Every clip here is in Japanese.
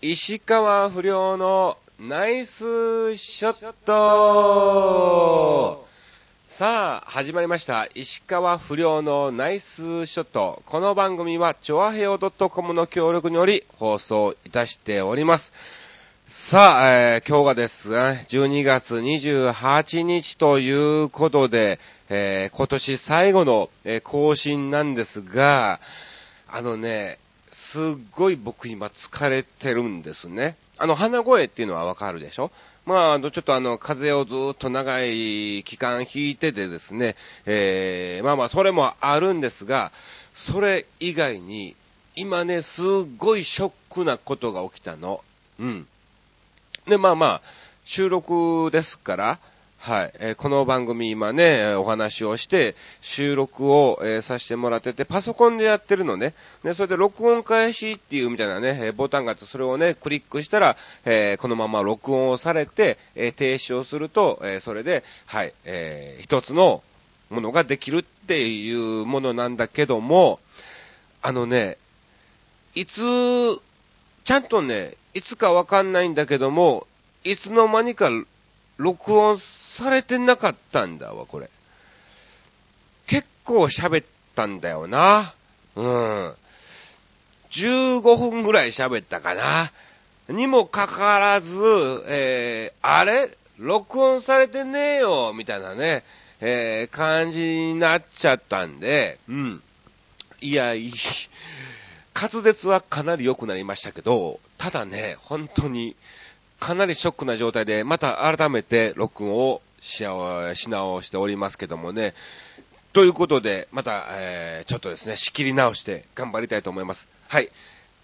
石川不良のナイスショットさあ、始まりました。石川不良のナイスショット。この番組は、チョアヘオ .com の協力により放送いたしております。さあ、えー今日がですね、12月28日ということで、えー今年最後の、えー更新なんですが、あのね、すっごい僕今疲れてるんですね。あの、鼻声っていうのはわかるでしょ？まあ、あの、ちょっとあの、風邪をずっと長い期間引いててですね、えー、まあまあ、それもあるんですが、それ以外に、今ね、すっごいショックなことが起きたの。うん。で、まあまあ、収録ですから、はい、えーこの番組今ね、お話をして、収録を、えーさせてもらってて、パソコンでやってるのね。で、それで録音開始っていうみたいなね、えーボタンがあって、それをね、クリックしたら、えこのまま録音をされて、え停止をすると、えそれで、はい、えー一つのものができるっていうものなんだけども、あのね、いつ、ちゃんとね、いつかわかんないんだけども、いつの間にか録音されてなかったんだわ、これ。結構喋ったんだよな。うん。15分ぐらい喋ったかな。にもかかわらず、えー、あれ？録音されてねえよみたいなね、えー、感じになっちゃったんで、うん。いや、いい。滑舌はかなり良くなりましたけど、ただね、本当に、かなりショックな状態で、また改めて録音をしあし直しておりますけどもね。ということで、また、えー、ちょっとですね、仕切り直して頑張りたいと思います。はい。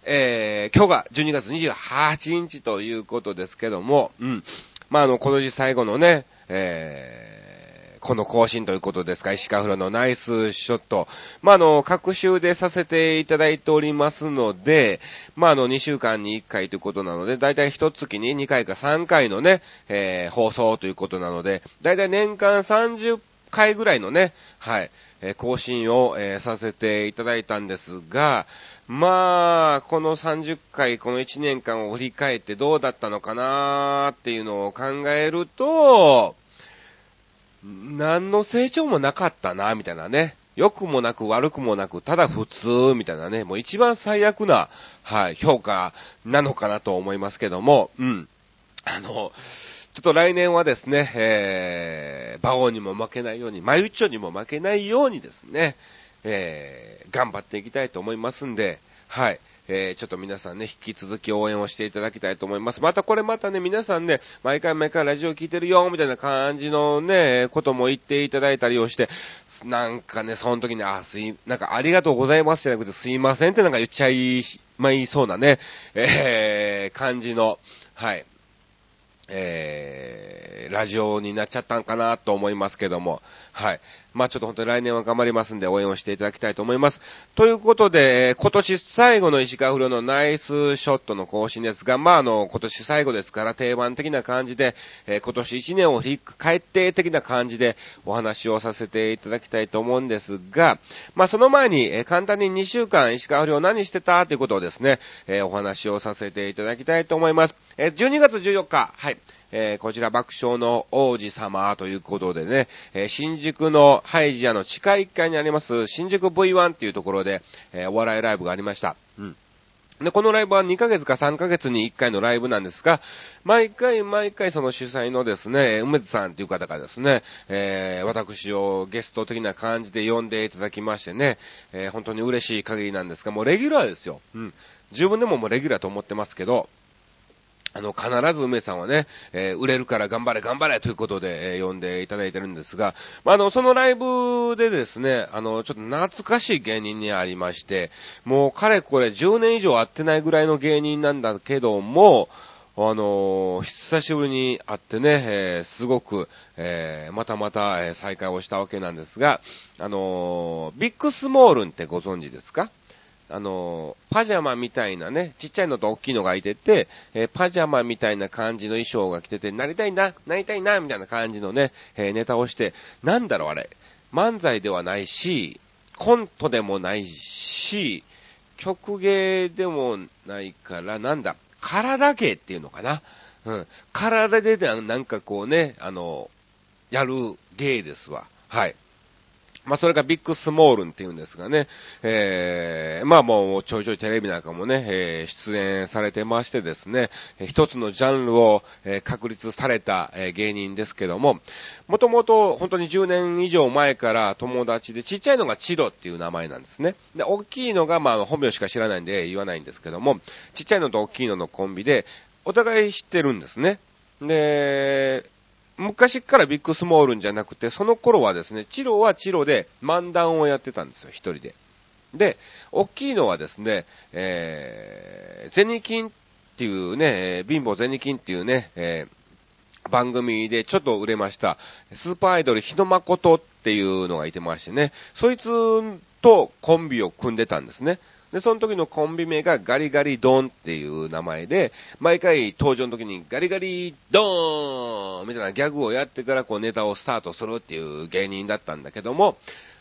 えー、今日が12月28日ということですけども、うん。まあ、あの、時最後のね、えー、この更新ということですか、石川風呂のナイスショット。まあ、あの、各週でさせていただいておりますので、まあ、あの、2週間に1回ということなので、だいたい1月に2回か3回のね、えー、放送ということなので、だいたい年間30回ぐらいのね、はい、えー更新を、えーさせていただいたんですが、まあ、この30回、この1年間を振り返ってどうだったのかなーっていうのを考えると、何の成長もなかったな、みたいなね。良くもなく悪くもなく、ただ普通、みたいなね。もう一番最悪な、はい、評価なのかなと思いますけども、うん。あの、ちょっと来年はですね、えー、馬王にも負けないように、マユッチョにも負けないようにですね、えー、頑張っていきたいと思いますんで、はい。えー、ちょっと皆さんね、引き続き応援をしていただきたいと思います。またこれまたね、皆さんね、毎回毎回ラジオ聞いてるよ、みたいな感じのね、ことも言っていただいたりをして、なんかね、その時に、あ、すい、なんかありがとうございますじゃなくて、すいませんってなんか言っちゃいまいそうなね、えー、感じの、はい。えー、ラジオになっちゃったんかなと思いますけども、はい。まあちょっと本当に来年は頑張りますんで応援をしていただきたいと思います。ということで、今年最後の石川不良のナイスショットの更新ですが、まああの、今年最後ですから定番的な感じで、え今年1年を振り返って的な感じでお話をさせていただきたいと思うんですが、まあその前に、え簡単に2週間石川不良何してた？ということをですね、えお話をさせていただきたいと思います。え12月14日、はい。えーこちら爆笑の王子様ということでね、えー新宿のハイジアの地下1階にあります新宿 V1 っていうところで、えーお笑いライブがありました。うん。で、このライブは2ヶ月か3ヶ月に1回のライブなんですが、毎回毎回その主催のですね、梅津さんという方がですね、えー私をゲスト的な感じで呼んでいただきましてね、えー本当に嬉しい限りなんですが、もうレギュラーですよ。うん。自分でももうレギュラーと思ってますけど、あの、必ず梅さんはね、えー売れるから頑張れ頑張れということで、えー呼んでいただいてるんですが、まあ、あの、そのライブでですね、あの、ちょっと懐かしい芸人にありまして、もうかれこれ10年以上会ってないぐらいの芸人なんだけども、あの久しぶりに会ってね、えーすごく、えーまたまた、え再会をしたわけなんですが、あのビッグスモールンってご存知ですか？あの、パジャマみたいなね、ちっちゃいのと大きいのがいてて、えーパジャマみたいな感じの衣装が着てて、なりたいな、なりたいな、みたいな感じのね、えーネタをして、なんだろうあれ、漫才ではないし、コントでもないし、曲芸でもないから、なんだ、体芸っていうのかな。うん。体でなんかこうね、あの、やる芸ですわ。はい。まあ、それがビッグスモールンって言うんですがね、えー、まあもうちょいちょいテレビなんかもね、えー、出演されてましてですね、一つのジャンルを、えー、確立された、えー、芸人ですけども、もともと本当に10年以上前から友達で、ちっちゃいのがチロっていう名前なんですね。で、大きいのがまあ本名しか知らないんで言わないんですけども、ちっちゃいのと大きいののコンビで、お互い知ってるんですね。で、昔からビッグスモールンじゃなくて、その頃はですね、チロはチロで漫談をやってたんですよ、一人で。で、大きいのはですね、えー、ゼニキンっていうね、えー、貧乏ゼニキンっていうね、えー、番組でちょっと売れました、スーパーアイドル日野誠っていうのがいてましてね、そいつとコンビを組んでたんですね。で、その時のコンビ名がガリガリドンっていう名前で、毎回登場の時にガリガリドーンみたいなギャグをやってからこうネタをスタートするっていう芸人だったんだけども、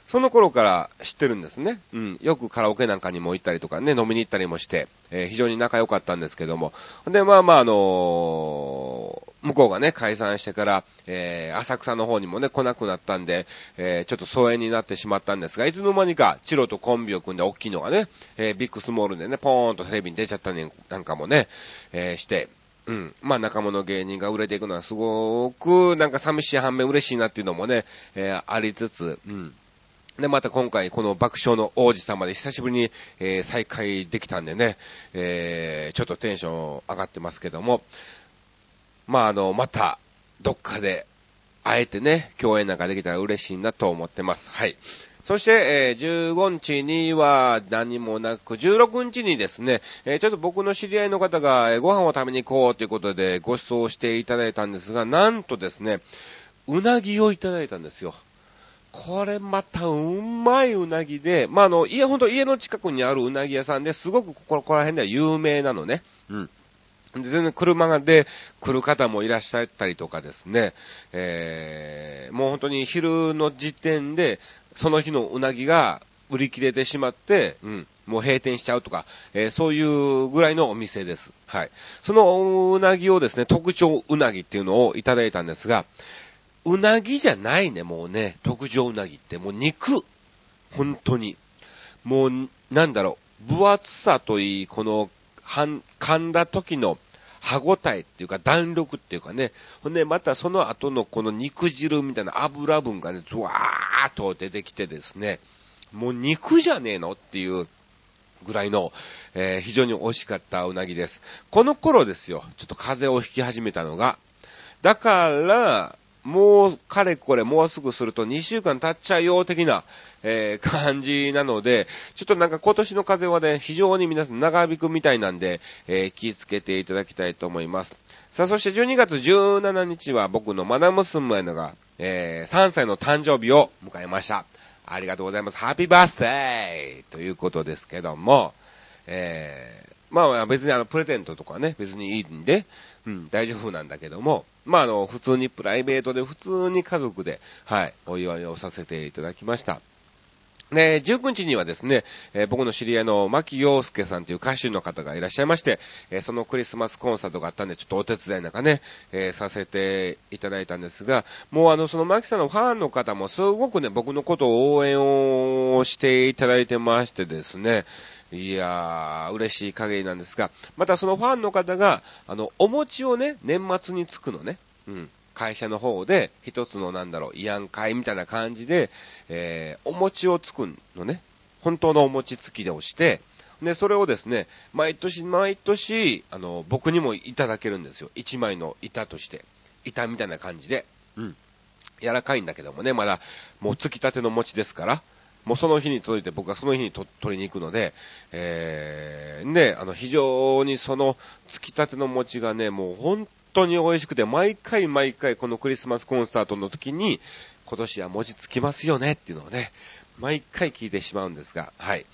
その頃から知ってるんですね。うん。よくカラオケなんかにも行ったりとかね、飲みに行ったりもして、えー、非常に仲良かったんですけども。で、まあまあ、あのー、向こうがね、解散してから、えー、浅草の方にもね、来なくなったんで、え、ちょっと疎遠になってしまったんですが、いつの間にか、チロとコンビを組んで大きいのがね、え、ビッグスモールでね、ポーンとテレビに出ちゃったりなんかもね、え、して、うん。まあ仲間の芸人が売れていくのはすごく、なんか寂しい反面嬉しいなっていうのもね、え、ありつつ、うん。で、また今回、この爆笑の王子様で久しぶりに、えー、再会できたんでね、えー、ちょっとテンション上がってますけども、まあ、あの、また、どっかで、会えてね、共演なんかできたら嬉しいなと思ってます。はい。そして、えー、15日には何もなく、16日にですね、えー、ちょっと僕の知り合いの方が、えー、ご飯を食べに行こうということでご馳走していただいたんですが、なんとですね、うなぎをいただいたんですよ。これまたうまいうなぎで、まあ、あの、家、ほんと家の近くにあるうなぎ屋さんですごくこここら辺では有名なのね。うん。で、全然車で来る方もいらっしゃったりとかですね、えー、もう本当に昼の時点で、その日のうなぎが売り切れてしまって、うん、もう閉店しちゃうとか、えー、そういうぐらいのお店です。はい。そのうなぎをですね、特徴うなぎっていうのをいただいたんですが、うなぎじゃないね、もうね。特上うなぎって。もう肉。本当に。もう、なんだろう。分厚さといい、この、噛んだ時の歯応えっていうか弾力っていうかね。ほんで、またその後のこの肉汁みたいな油分がね、ズワーっと出てきてですね。もう肉じゃねえのっていうぐらいの、えー、非常に美味しかったうなぎです。この頃ですよ。ちょっと風邪をひき始めたのが。だから、もう、かれこれ、もうすぐすると2週間経っちゃうよ、的な、えー、感じなので、ちょっとなんか今年の風はね、非常に皆さん長引くみたいなんで、えー、気をつけていただきたいと思います。さあ、そして12月17日は僕のマナ娘のが、えー、3歳の誕生日を迎えました。ありがとうございます。ハッピーバースデーということですけども、えー、まあ別にあの、プレゼントとかね、別にいいんで、うん、大丈夫なんだけども、まあ、あの、普通にプライベートで、普通に家族で、はい、お祝いをさせていただきました。で、19日にはですね、えー、僕の知り合いの牧陽介さんという歌手の方がいらっしゃいまして、えー、そのクリスマスコンサートがあったんで、ちょっとお手伝いなんかね、えー、させていただいたんですが、もうあの、その牧さんのファンの方もすごくね、僕のことを応援をしていただいてましてですね、いやー、嬉しい限りなんですが、またそのファンの方が、あの、お餅をね、年末につくのね、うん、会社の方で、一つのなんだろう、慰安会みたいな感じで、えー、お餅をつくのね、本当のお餅つきで押して、で、それをですね、毎年毎年、あの、僕にもいただけるんですよ。一枚の板として。板みたいな感じで。うん。柔らかいんだけどもね、まだ、もうつきたての餅ですから、もうその日に届いて僕はその日に取りに行くので、えー、ね、あの、非常にその、つきたての餅がね、もう本当に美味しくて、毎回毎回このクリスマスコンサートの時に、今年は餅つきますよねっていうのをね、毎回聞いてしまうんですが、はい。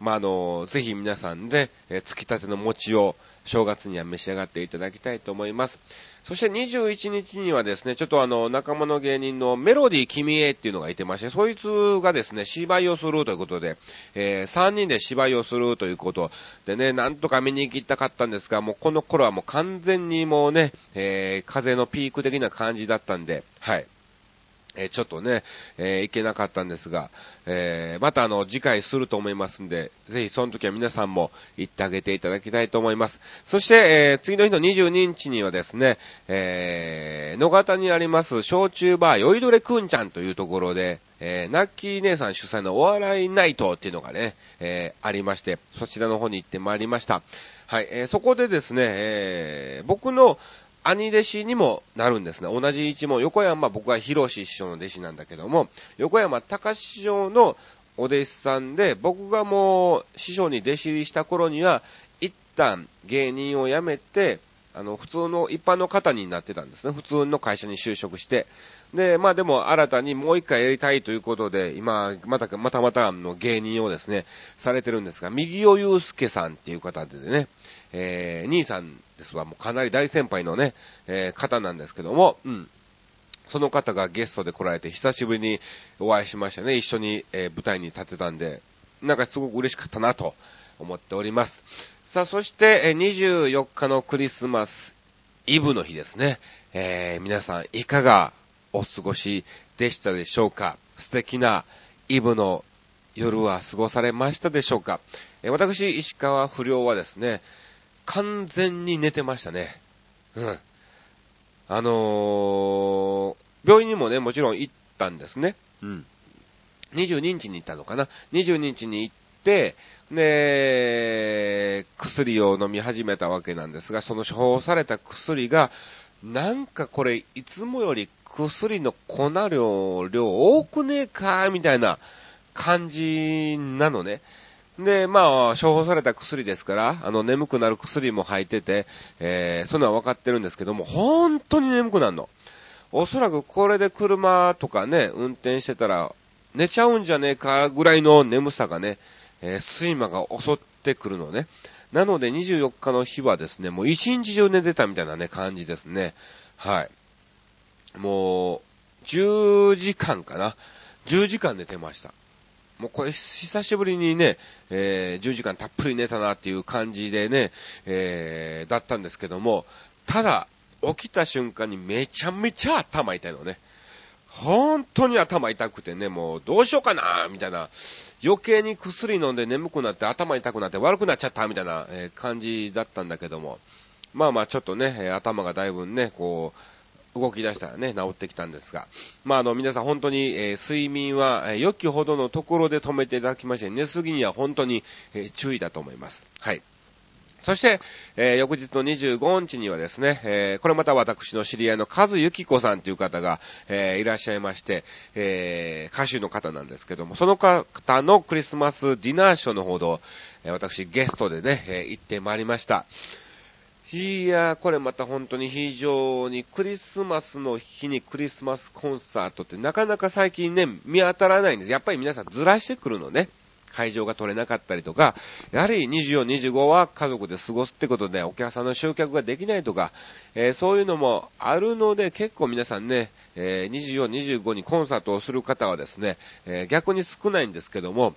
まあ、あの、ぜひ皆さんで、えー、つきたての餅を正月には召し上がっていただきたいと思います。そして21日にはですね、ちょっとあの、仲間の芸人のメロディー君へっていうのがいてまして、そいつがですね、芝居をするということで、えー、3人で芝居をするということでね、なんとか見に行きたかったんですが、もうこの頃はもう完全にもうね、えー、風のピーク的な感じだったんで、はい。えちょっとね、えー、行けなかったんですが、えー、またあの、次回すると思いますんで、ぜひその時は皆さんも行ってあげていただきたいと思います。そして、えー、次の日の22日にはですね、えー、野方にあります焼酎バー、酔いどれくんちゃんというところで、えー、ナッキー姉さん主催のお笑いナイトっていうのがね、えー、ありまして、そちらの方に行ってまいりました。はい、えー、そこでですね、えー、僕の兄弟子にもなるんですね。同じ一門、横山、僕は広志師匠の弟子なんだけども、横山隆師匠のお弟子さんで、僕がもう師匠に弟子入りした頃には、一旦芸人を辞めて、あの、普通の一般の方になってたんですね。普通の会社に就職して。で、まあでも新たにもう一回やりたいということで、今、また、またまたの芸人をですね、されてるんですが、右尾祐介さんっていう方でね、えー、兄さんですわ、もうかなり大先輩のね、えー、方なんですけども、うん。その方がゲストで来られて、久しぶりにお会いしましたね。一緒に、えー、舞台に立てたんで、なんかすごく嬉しかったなと思っております。さあ、そして、え24日のクリスマスイブの日ですね。えー、皆さんいかがお過ごしでしたでしょうか？素敵なイブの夜は過ごされましたでしょうか、えー、私、石川不良はですね、完全に寝てましたね。うん。あのー、病院にもね、もちろん行ったんですね。うん。22日に行ったのかな ?22 日に行って、で、薬を飲み始めたわけなんですが、その処方された薬が、なんかこれ、いつもより薬の粉量、量多くねえかみたいな感じなのね。で、まあ、処方された薬ですから、あの、眠くなる薬も入ってて、えー、そういうのは分かってるんですけども、本当に眠くなるの。おそらくこれで車とかね、運転してたら、寝ちゃうんじゃねえかぐらいの眠さがね、えー、睡魔が襲ってくるのね。なので24日の日はですね、もう一日中寝てたみたいなね、感じですね。はい。もう、10時間かな。10時間寝てました。もうこれ久しぶりにね、えー、10時間たっぷり寝たなっていう感じでね、えー、だったんですけども、ただ、起きた瞬間にめちゃめちゃ頭痛いのね。本当に頭痛くてね、もうどうしようかなみたいな、余計に薬飲んで眠くなって頭痛くなって悪くなっちゃったみたいな、感じだったんだけども、まあまあちょっとね、頭がだいぶね、こう、動き出したらね、治ってきたんですが。まあ、あの、皆さん本当に、え、睡眠は、えー、良きほどのところで止めていただきまして、寝すぎには本当に、え、注意だと思います。はい。そして、えー、翌日の25日にはですね、えー、これまた私の知り合いの和幸子さんという方が、えー、いらっしゃいまして、え歌手の方なんですけども、その方のクリスマスディナーショーのほど、え私ゲストでね、え行ってまいりました。いやー、これまた本当に非常にクリスマスの日にクリスマスコンサートってなかなか最近ね、見当たらないんです。やっぱり皆さんずらしてくるのね。会場が取れなかったりとか、やはり24、25は家族で過ごすってことでお客さんの集客ができないとか、えー、そういうのもあるので結構皆さんね、えー、24、25にコンサートをする方はですね、えー、逆に少ないんですけども、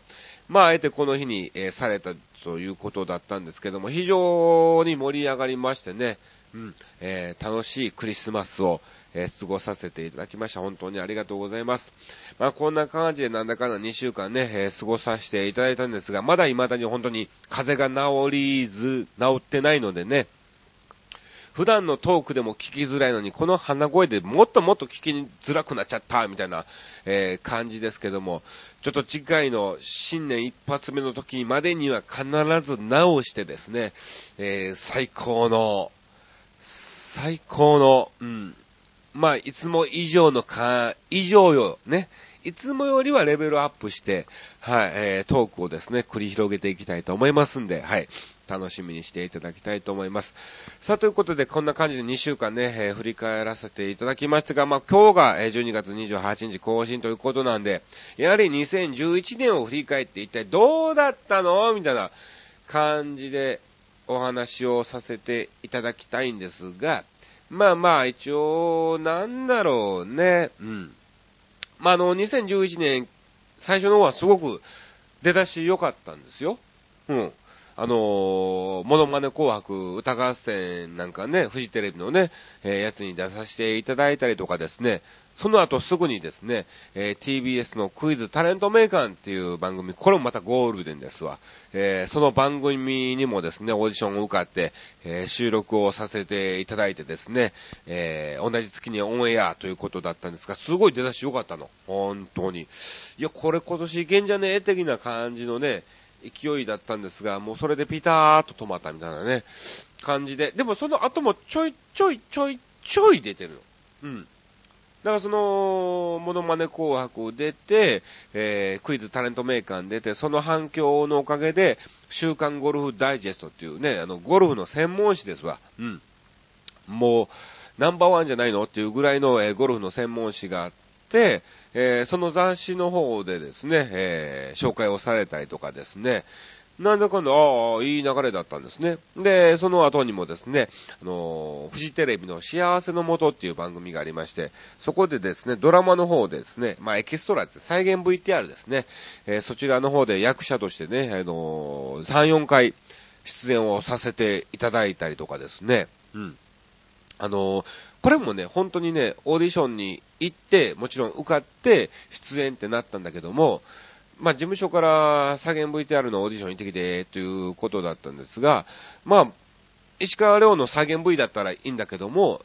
まあ、あえてこの日に、えされたということだったんですけども、非常に盛り上がりましてね、うん、え、楽しいクリスマスを、えー、過ごさせていただきました。本当にありがとうございます。まあ、こんな感じでなんだかんだ2週間ね、えー、過ごさせていただいたんですが、まだ未だに本当に風が治りず、治ってないのでね、普段のトークでも聞きづらいのに、この鼻声でもっともっと聞きづらくなっちゃった、みたいな、えー、感じですけども、ちょっと次回の新年一発目の時までには必ず直してですね、えー、最高の、最高の、うん、まあ、いつも以上のか、以上よ、ね、いつもよりはレベルアップして、はい、えー、トークをですね、繰り広げていきたいと思いますんで、はい、楽しみにしていただきたいと思います。さあ、ということで、こんな感じで2週間ね、えー、振り返らせていただきましたが、まあ、今日がえ12月28日更新ということなんで、やはり2011年を振り返って一体どうだったの？みたいな感じでお話をさせていただきたいんですが、まあまあ、一応、なんだろうね、うん。まあ、あの、2011年、最初の方はすごく出だし良かったんですよ。うん。あのー、モノマネ紅白歌合戦なんかね、フジテレビのね、えー、やつに出させていただいたりとかですね、その後すぐにですね、えー、TBS のクイズタレントメーカーっていう番組、これもまたゴールデンですわ。えー、その番組にもですね、オーディションを受かって、えー、収録をさせていただいてですね、え同じ月にオンエアということだったんですが、すごい出だし良かったの。本当に。いや、これ今年いけんじゃねえ的な感じのね、勢いだったんですが、もうそれでピターっと止まったみたいなね、感じで。でもその後もちょいちょいちょいちょい出てるの。うん。だからその、モノマネ紅白を出て、えー、クイズタレントメーカーに出て、その反響のおかげで、週刊ゴルフダイジェストっていうね、あの、ゴルフの専門誌ですわ。うん。もう、ナンバーワンじゃないのっていうぐらいの、えー、ゴルフの専門誌があって、えー、その雑誌の方でですね、えー、紹介をされたりとかですね、なんだかんだ、ああ、いい流れだったんですね。で、その後にもですね、あのー、フジテレビの幸せのもとっていう番組がありまして、そこでですね、ドラマの方でですね、まあ、エキストラって再現 VTR ですね、えー、そちらの方で役者としてね、あのー、3、4回出演をさせていただいたりとかですね、うん。あのこれもね、本当にね、オーディションに行って、もちろん受かって出演ってなったんだけども、まあ、事務所から再現 VTR のオーディション行ってきて、ということだったんですが、まあ、石川遼の再現 V だったらいいんだけども、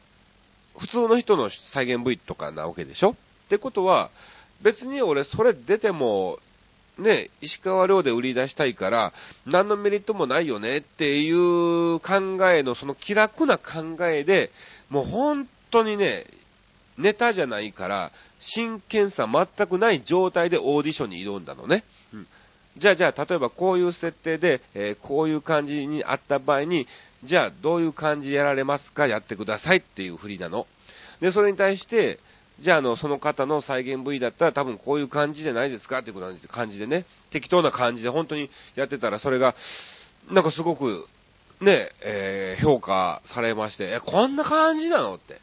普通の人の再現 V とかなわけでしょ？ってことは、別に俺それ出ても、ね、石川遼で売り出したいから、何のメリットもないよね？っていう考えの、その気楽な考えで、もう本当にね、ネタじゃないから、真剣さ全くない状態でオーディションに挑んだのね。うん、じゃあじゃあ、例えばこういう設定で、えー、こういう感じにあった場合に、じゃあどういう感じでやられますか？やってくださいっていう振りなの。で、それに対して、じゃあ、あの、その方の再現部位だったら多分こういう感じじゃないですか？っていう感じでね、適当な感じで本当にやってたら、それが、なんかすごく、ね、えー、評価されまして、え、こんな感じなの？って。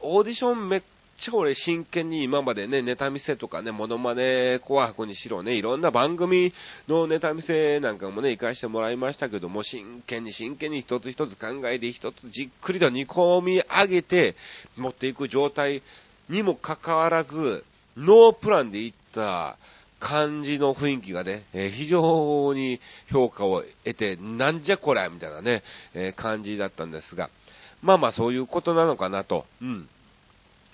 オーディションめっちゃ俺真剣に今までね、ネタ見せとかね、モノマネ紅白にしろね、いろんな番組のネタ見せなんかもね、行かしてもらいましたけども、真剣に真剣に一つ一つ考えて、一つじっくりと煮込み上げて持っていく状態にもかかわらず、ノープランでいった感じの雰囲気がね、えー、非常に評価を得て、なんじゃこりゃみたいなね、えー、感じだったんですが、まあまあそういうことなのかなと。うん。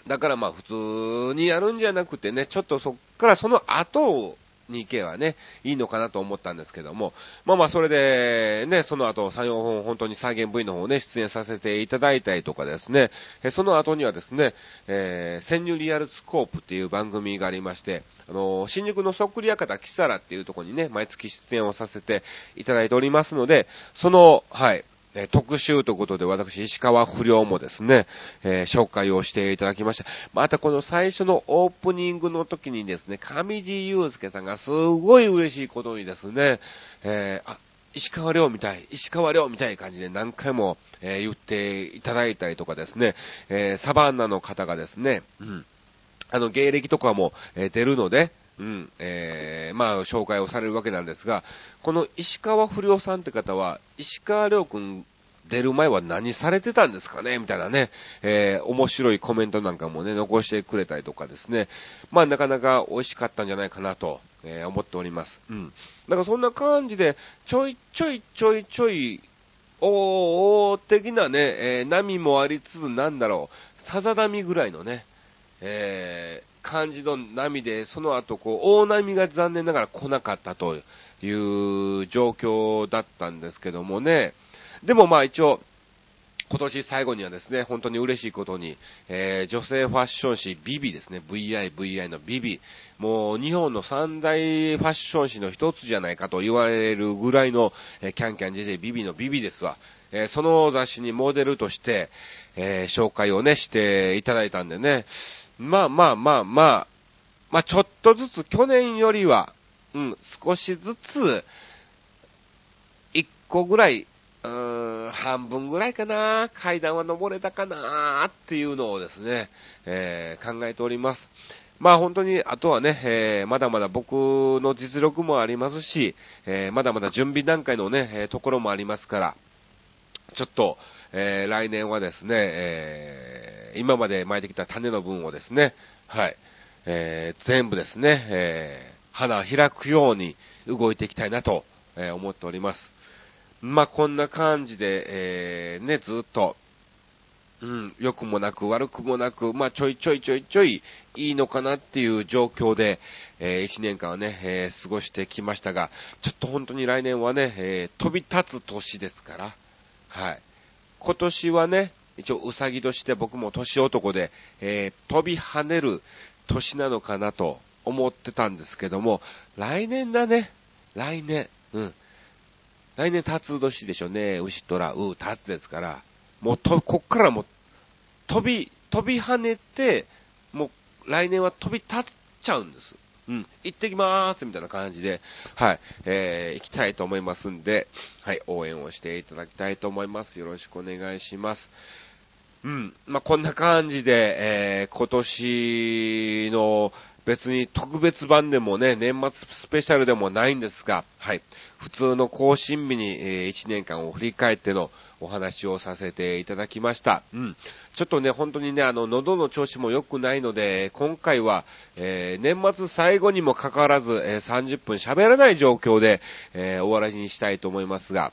だからまあ普通にやるんじゃなくてね、ちょっとそっからその後に行けばね、いいのかなと思ったんですけども、まあまあそれでね、その後3、4本本当に再現 V の方ね、出演させていただいたりとかですね、その後にはですね、えー、潜入リアルスコープっていう番組がありまして、あの、新宿のそっくり館キサラっていうとこにね、毎月出演をさせていただいておりますので、その、はい、え、特集ということで私、石川不良もですね、えー、紹介をしていただきました。またこの最初のオープニングの時にですね、上地祐介さんがすごい嬉しいことにですね、えー、あ、石川亮みたい、石川亮みたい感じで何回も、えー、言っていただいたりとかですね、え、サバンナの方がですね、うん、あの、芸歴とかも、え、出るので、うん、えー、まあ、紹介をされるわけなんですが、この石川不良さんって方は、石川良くん出る前は何されてたんですかね？みたいなね、えー、面白いコメントなんかもね、残してくれたりとかですね。まあ、なかなか美味しかったんじゃないかなと、えー、思っております。うん。だからそんな感じで、ちょいちょいちょいちょい、おー、的なね、えー、波もありつつ、なんだろう、さざ波ぐらいのね、えー、感じの波で、その後、こう、大波が残念ながら来なかったという状況だったんですけどもね。でもまあ一応、今年最後にはですね、本当に嬉しいことに、えー、女性ファッション誌ビビですね、VI、VI のビビ、もう日本の三大ファッション誌の一つじゃないかと言われるぐらいの、えー、キャンキャン JJ ビビのビビですわ。えー、その雑誌にモデルとして、えー、紹介をね、していただいたんでね、まあまあまあまあ、まあちょっとずつ去年よりは、うん、少しずつ、一個ぐらい、うーん、半分ぐらいかな、階段は登れたかなっていうのをですね、えー、考えております。まあ本当に、あとはね、えー、まだまだ僕の実力もありますし、えー、まだまだ準備段階のね、えー、ところもありますから、ちょっと、えー、来年はですね、えー、今まで巻いてきた種の分をですね、はい、えー、全部ですね、えー、花開くように動いていきたいなと、えー、思っております。まあ、こんな感じで、えー、ね、ずっと、うん、良くもなく悪くもなく、まあ、ちょいちょいちょいちょいいいのかなっていう状況で、えー、1年間はね、えー、過ごしてきましたが、ちょっと本当に来年はね、えー、飛び立つ年ですから、はい。今年はね、一応うさぎ年で僕も年男で、えー、飛び跳ねる年なのかなと思ってたんですけども、来年だね。来年。うん。来年、タツ年でしょうね。牛虎、う、タツですから。もうと、こっからもう、飛び、飛び跳ねて、もう、来年は飛び立っちゃうんです。うん、行ってきまーすみたいな感じで、はい、えー、行きたいと思いますんで、はい、応援をしていただきたいと思います。よろしくお願いします。うん、まあ、こんな感じで、えー、今年の別に特別版でもね、年末スペシャルでもないんですが、はい。普通の更新日に、えー、1年間を振り返ってのお話をさせていただきました。うん。ちょっとね、本当にね、あの、喉の調子も良くないので、今回は、えー、年末最後にもかかわらず、えー、30分喋らない状況で、えー、終わらにしたいと思いますが、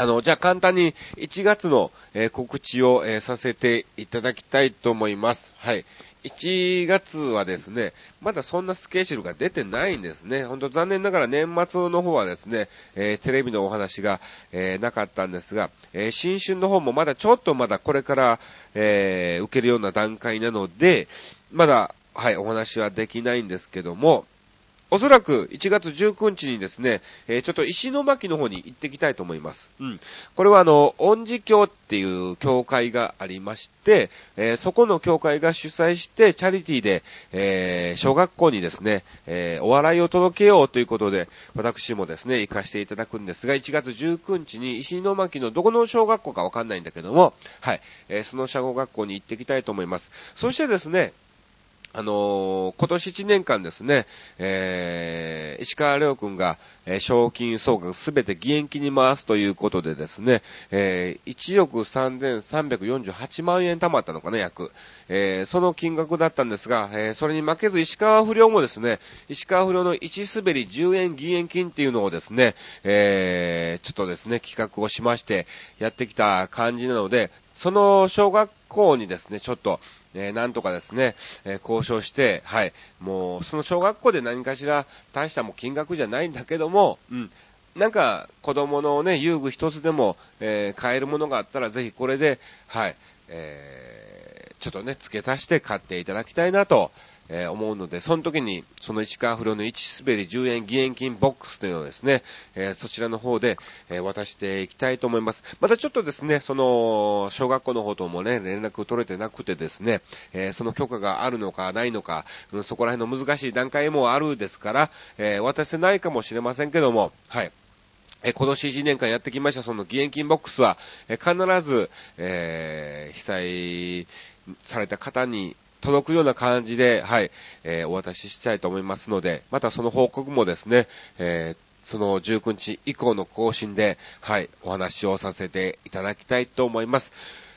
あの、じゃあ簡単に1月の、えー、告知を、えー、させていただきたいと思います。はい。1月はですね、まだそんなスケジュールが出てないんですね。ほんと残念ながら年末の方はですね、えー、テレビのお話が、えー、なかったんですが、えー、新春の方もまだちょっとまだこれから、え受けるような段階なので、まだ、はい、お話はできないんですけども、おそらく1月19日にですね、えー、ちょっと石巻の方に行ってきたいと思います。うん。これはあの、恩寺教っていう教会がありまして、えー、そこの教会が主催してチャリティーで、えー、小学校にですね、えお笑いを届けようということで、私もですね、行かせていただくんですが、1月19日に石巻のどこの小学校かわかんないんだけども、はい、えその小学校に行ってきたいと思います。そしてですね、あのー、今年1年間ですね、えー、石川亮君が、えー、賞金総額すべて義援金に回すということでですね、えー、1億3348万円貯まったのかな、約。えー、その金額だったんですが、えー、それに負けず石川不良もですね、石川不良の1滑り10円義援金っていうのをですね、えー、ちょっとですね、企画をしましてやってきた感じなので、その小学校にですね、ちょっと、えー、なんとかですね、えー、交渉して、はい、もう、その小学校で何かしら大したも金額じゃないんだけども、うん、なんか子供のね、遊具一つでも、えー、買えるものがあったらぜひこれで、はい、えー、ちょっとね、付け足して買っていただきたいなと、えー、思うので、その時に、その市川不良の1滑り10円義援金ボックスというのをですね、えー、そちらの方で、えー、渡していきたいと思います。またちょっとですね、その、小学校の方ともね、連絡取れてなくてですね、えその許可があるのかないのか、うん、そこら辺の難しい段階もあるですから、え渡せないかもしれませんけども、はい。え今年1年間やってきましたその義援金ボックスは、え必ず、え、被災された方に届くような感じで、はい、えー、お渡ししたいと思いますので、またその報告もですね、えー、その19日以降の更新で、はい、お話をさせていただきたいと思います。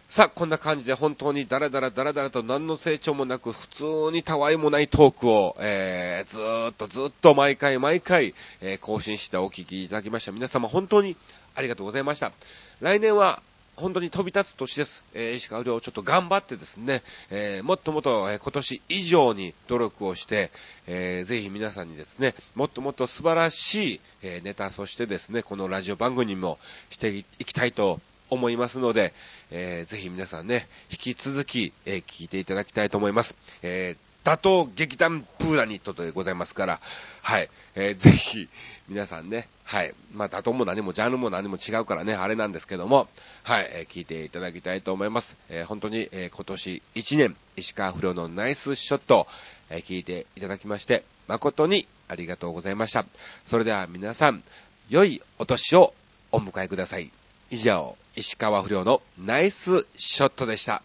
さあ、こんな感じで本当にダラダラダラダラと何の成長もなく普通にたわいもないトークを、えー、ずーっとずっと毎回毎回、えー、更新してお聞きいただきました。皆様本当にありがとうございました。来年は本当に飛び立つ年です。えー、石川遼ちょっと頑張ってですね、えー、もっともっと、えー、今年以上に努力をして、えー、ぜひ皆さんにですね、もっともっと素晴らしい、え、ネタ、そしてですね、このラジオ番組もしていきたいと思いますので、えー、ぜひ皆さんね、引き続き、えー、聞いていただきたいと思います。えー、打倒劇団プーラニットでございますから、はい、えー、ぜひ、皆さんね、はい、まあ、打倒も何もジャンルも何も違うからね、あれなんですけども、はい、えー、聞いていただきたいと思います。えー、本当に、え、今年1年、石川不良のナイスショット、え、聞いていただきまして、誠にありがとうございました。それでは皆さん、良いお年をお迎えください。以上、石川不良のナイスショットでした。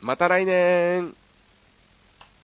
また来年